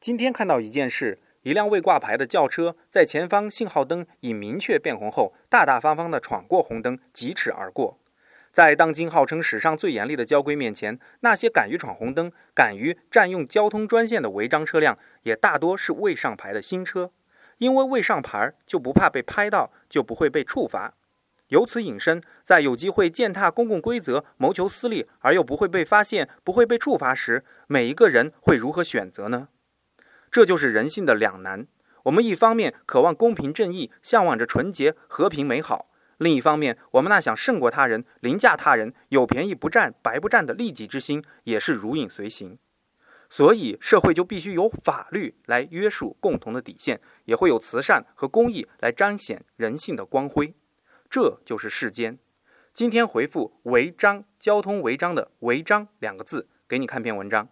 今天看到一件事：一辆未挂牌的轿车在前方信号灯已明确变红后，大大方方地闯过红灯，疾驰而过。在当今号称史上最严厉的交规面前，那些敢于闯红灯、敢于占用交通专线的违章车辆，也大多是未上牌的新车。因为未上牌，就不怕被拍到，就不会被处罚。由此引申，在有机会践踏公共规则、谋求私利而又不会被发现、不会被处罚时，每一个人会如何选择呢？这就是人性的两难。我们一方面渴望公平正义，向往着纯洁、和平、美好；另一方面，我们那想胜过他人、凌驾他人、有便宜不占、白不占的利己之心也是如影随形。所以，社会就必须有法律来约束共同的底线，也会有慈善和公益来彰显人性的光辉。这就是世间。今天回复“违章”交通违章的“违章”两个字，给你看篇文章。